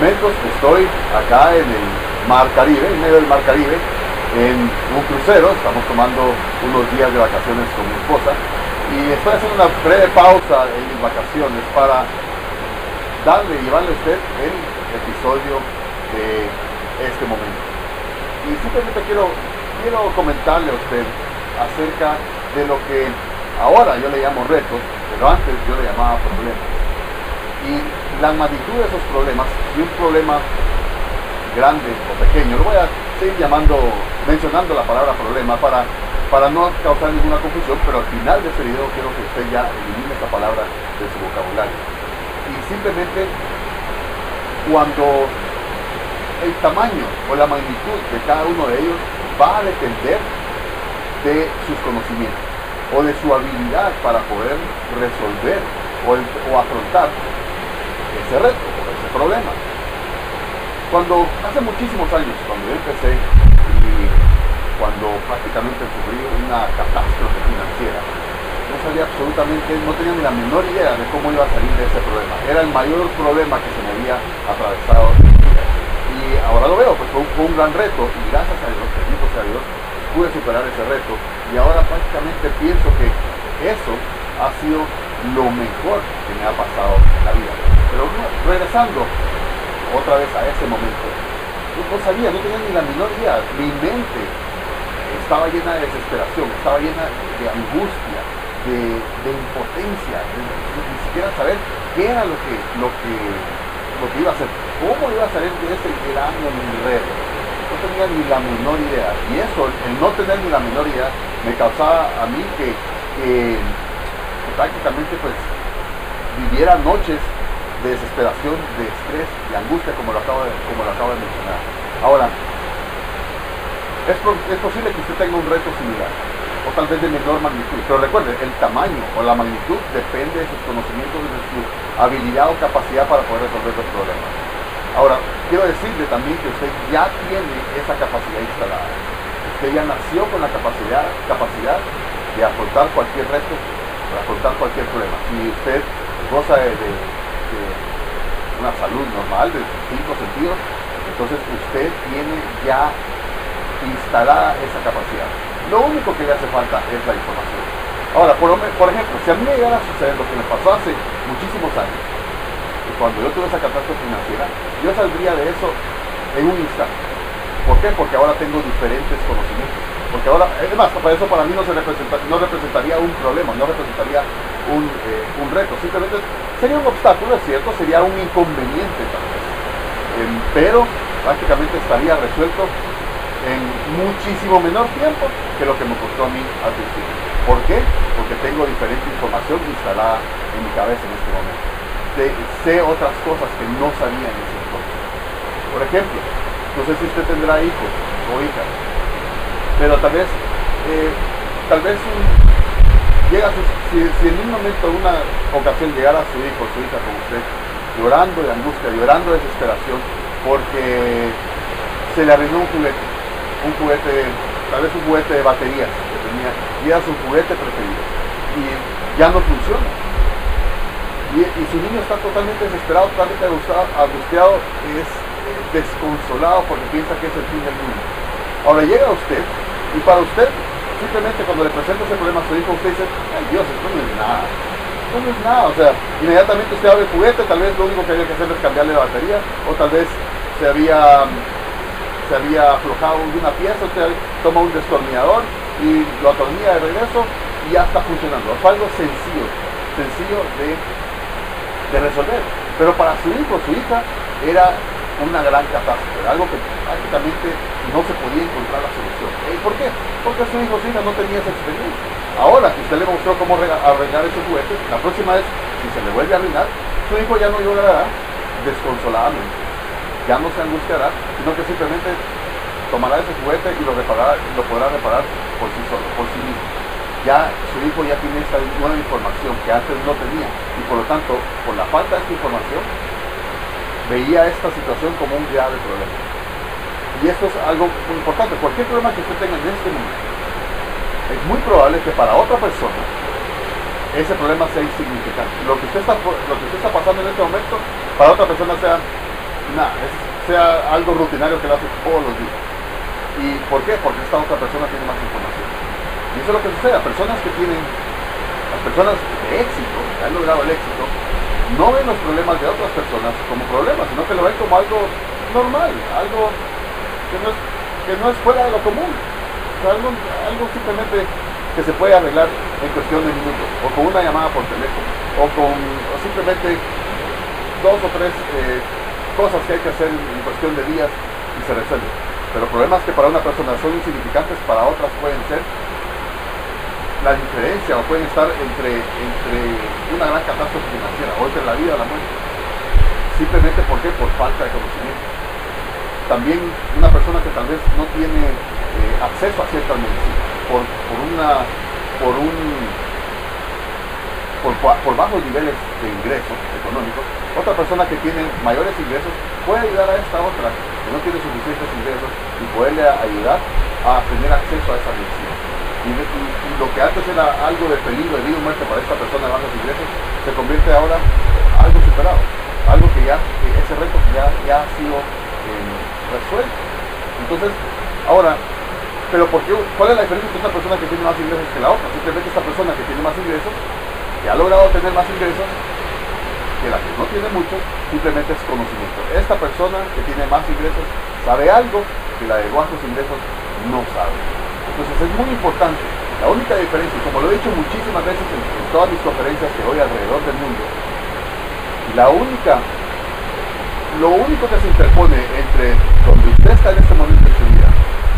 momentos estoy acá en el Mar Caribe, en medio del Mar Caribe, en un crucero, estamos tomando unos días de vacaciones con mi esposa y estoy haciendo una breve pausa en mis vacaciones para darle y llevarle a usted el episodio de este momento. Y simplemente quiero, quiero comentarle a usted acerca de lo que ahora yo le llamo retos, pero antes yo le llamaba problemas. Y la magnitud de esos problemas, y un problema grande o pequeño, lo voy a seguir llamando, mencionando la palabra problema para, para no causar ninguna confusión, pero al final de este video quiero que usted ya elimine esta palabra de su vocabulario. Y simplemente cuando el tamaño o la magnitud de cada uno de ellos va a depender de sus conocimientos o de su habilidad para poder resolver o, o afrontar ese reto ese problema. Cuando hace muchísimos años, cuando yo empecé y cuando prácticamente sufrí una catástrofe financiera, no sabía absolutamente, no tenía ni la menor idea de cómo iba a salir de ese problema. Era el mayor problema que se me había atravesado Y ahora lo veo, pues fue un, gran reto y gracias a Dios, bendito sea Dios, pude superar ese reto y ahora prácticamente pienso que eso ha sido lo mejor que me ha pasado en la vida. Pero regresando otra vez a ese momento. Yo no sabía, no tenía ni la menor idea. Mi mente estaba llena de desesperación, estaba llena de angustia, de, impotencia, de, ni siquiera saber qué era lo que, lo que, lo que iba a hacer, cómo iba a salir de ese gran enredo. No tenía ni la menor idea. Y eso, el no tener ni la menor idea, me causaba a mí que, que prácticamente pues viviera noches de desesperación, de estrés y angustia, como lo acabo de, como lo de mencionar. Ahora, es, es posible que usted tenga un reto similar, o tal vez de menor magnitud, pero recuerde, el tamaño o la magnitud depende de sus conocimientos, de su habilidad o capacidad para poder resolver los problemas. Ahora, quiero decirle también que usted ya tiene esa capacidad instalada. Usted ya nació con la capacidad, capacidad de afrontar cualquier reto, de afrontar cualquier problema. Y usted goza de una salud normal de cinco sentidos, entonces usted tiene ya instalada esa capacidad. Lo único que le hace falta es la información. Ahora, por, ejemplo, si a mí me llegara a suceder lo que me pasó hace muchísimos años, y cuando yo tuve esa catástrofe financiera, yo saldría de eso en un instante. ¿Por qué? Porque ahora tengo diferentes conocimientos. Porque ahora, es más, para eso para mí no, se representa, no representaría un problema, no representaría un, eh, un reto. Simplemente Sería un obstáculo, es cierto, sería un inconveniente tal vez, em, pero prácticamente estaría resuelto en muchísimo menor tiempo que lo que me costó a mí al principio. ¿Por qué? Porque tengo diferente información instalada en mi cabeza en este momento. sé otras cosas que no sabía en ese entonces. Por ejemplo, no sé si usted tendrá hijos o hijas, pero tal vez, eh, tal vez un, llega si, en un momento, en una ocasión llegara su hijo, su hija con usted, llorando de angustia, llorando de desesperación, porque se le arruinó un juguete, un juguete, tal vez un juguete de baterías que tenía, y era su juguete preferido, y ya no funciona. Y, su niño está totalmente desesperado, totalmente angustiado, es eh, desconsolado porque piensa que es el fin del mundo. Ahora llega usted, y para usted simplemente cuando le presenta ese problema a su hijo, usted dice, ay Dios, esto no es nada. Esto no es nada. O sea, inmediatamente usted abre el juguete, tal vez lo único que había que hacer es cambiarle la batería, o tal vez se había, se había aflojado una pieza, usted toma un destornillador y lo atornilla de regreso y ya está funcionando. Fue algo sencillo, sencillo de, de resolver. Pero para su hijo, su hija, era una gran catástrofe, algo que prácticamente no se podía encontrar la solución. ¿Y por qué? Porque su hijo Sina no tenía esa experiencia. Ahora que usted le mostró cómo arreglar esos juguetes, la próxima vez, si se le vuelve a arruinar, su hijo ya no llorará desconsoladamente, ya no se angustiará, sino que simplemente tomará ese juguete y lo, reparará, lo podrá reparar por sí solo, por sí mismo. Ya su hijo ya tiene esta nueva información que antes no tenía y por lo tanto, por la falta de esta información, veía esta situación como un grave problema. Y esto es algo muy importante. Cualquier problema que usted tenga en este momento, es muy probable que para otra persona ese problema sea insignificante. Lo que usted está, lo que usted está pasando en este momento, para otra persona sea nada, sea algo rutinario que lo hace todos los días. ¿Y por qué? Porque esta otra persona tiene más información. Y eso es lo que sucede, a personas que tienen, las personas de éxito, que han logrado el éxito, no ven los problemas de otras personas como problemas, sino que lo ven como algo normal, algo que no es, que no es fuera de lo común. algo, algo simplemente que se puede arreglar en cuestión de minutos, o con una llamada por teléfono, o con simplemente dos o tres eh, cosas que hay que hacer en cuestión de días y se resuelve. Pero problemas que para una persona son insignificantes, para otras pueden ser la diferencia o pueden estar entre, entre una gran catástrofe financiera o entre la vida o la muerte. Simplemente ¿por Por falta de conocimiento. También una persona que tal vez no tiene eh, acceso a ciertas medicinas por, por una por un por, por, bajos niveles de ingresos económicos, otra persona que tiene mayores ingresos puede ayudar a esta otra que no tiene suficientes ingresos y poderle ayudar a tener acceso a esa medicina. Y, lo que antes era algo de peligro de vida o muerte para esta persona de bajos ingresos se convierte ahora en algo superado, algo que ya, ese reto ya, ya ha sido eh, resuelto. Entonces, ahora, pero ¿por ¿cuál es la diferencia entre una persona que tiene más ingresos que la otra? Simplemente esta persona que tiene más ingresos, que ha logrado tener más ingresos, que la que no tiene mucho, simplemente es conocimiento. Esta persona que tiene más ingresos sabe algo que la de bajos ingresos no sabe. Entonces es muy importante. La única diferencia, como lo he dicho muchísimas veces en, todas mis conferencias que doy alrededor del mundo, la única, lo único que se interpone entre donde usted está en este momento de su vida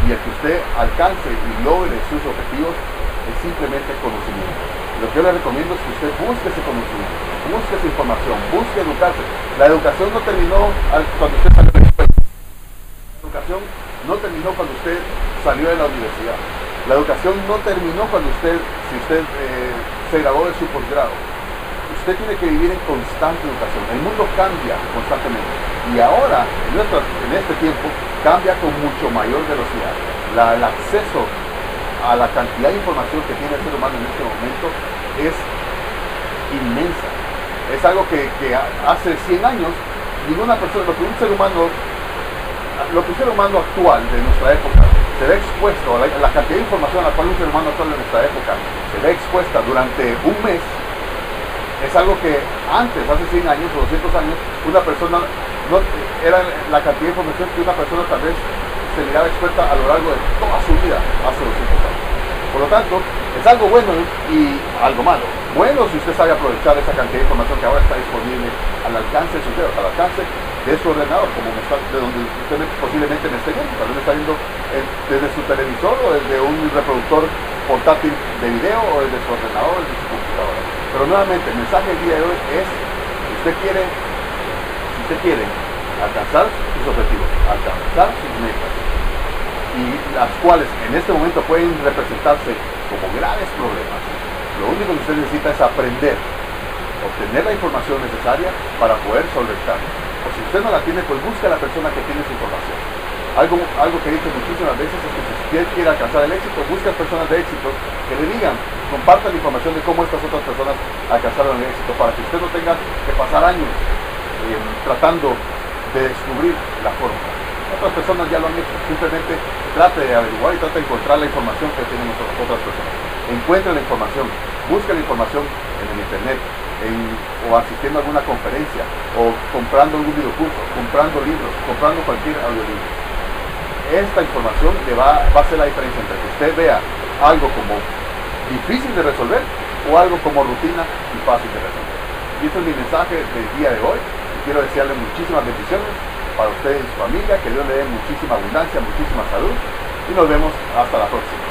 y el que usted alcance y logre sus objetivos es simplemente conocimiento. Lo que yo le recomiendo es que usted busque ese conocimiento, busque esa información, busque educarse. La educación no terminó cuando usted salió de no terminó cuando usted salió de la universidad. La educación no terminó cuando usted, si usted eh, se graduó de su posgrado. Usted tiene que vivir en constante educación. El mundo cambia constantemente. Y ahora, en, en este tiempo, cambia con mucho mayor velocidad. el acceso a la cantidad de información que tiene el ser humano en este momento es inmensa. Es algo que, hace 100 años ninguna persona, lo un ser humano, lo que un ser humano actual de nuestra época se ve expuesto, a la, cantidad de información a la cual un ser humano actual de nuestra época se ve expuesta durante un mes, es algo que antes, hace 100 años o 200 años, una persona no, era la cantidad de información que una persona tal vez se miraba expuesta a lo largo de toda su vida hace 200 años. Por lo tanto, es algo bueno y algo malo. Bueno si usted sabe aprovechar esa cantidad de información que ahora está disponible al alcance de dedos, al alcance de su ordenador, como de donde usted posiblemente me esté viendo, tal vez me está viendo desde su televisor o desde un reproductor portátil de video o desde su ordenador o desde su computadora. Pero nuevamente, el mensaje del día de hoy es, si usted quiere alcanzar sus objetivos, alcanzar sus metas, y las cuales en este momento pueden representarse como graves problemas, lo único que usted necesita es aprender, obtener la información necesaria para poder solventar. O si usted no la tiene, pues busca a la persona que tiene esa información. Algo, algo que he dicho muchísimas veces es que si usted quiere alcanzar el éxito, busca a personas de éxito que le digan, compartan información de cómo estas otras personas alcanzaron el éxito para que usted no tenga que pasar años eh, tratando de descubrir la forma. Otras personas ya lo han hecho, simplemente trate de averiguar y trate de encontrar la información que tienen otras personas. Encuentre la información, busque la información en el internet, o asistiendo a alguna conferencia, o comprando algún videocurso, comprando libros, comprando cualquier audiolibro. Esta información le va, a ser la diferencia entre que usted vea algo como difícil de resolver o algo como rutina y fácil de resolver. Y este es mi mensaje del día de hoy quiero desearle muchísimas bendiciones para ustedes y su familia, que Dios le dé muchísima abundancia, muchísima salud y nos vemos hasta la próxima.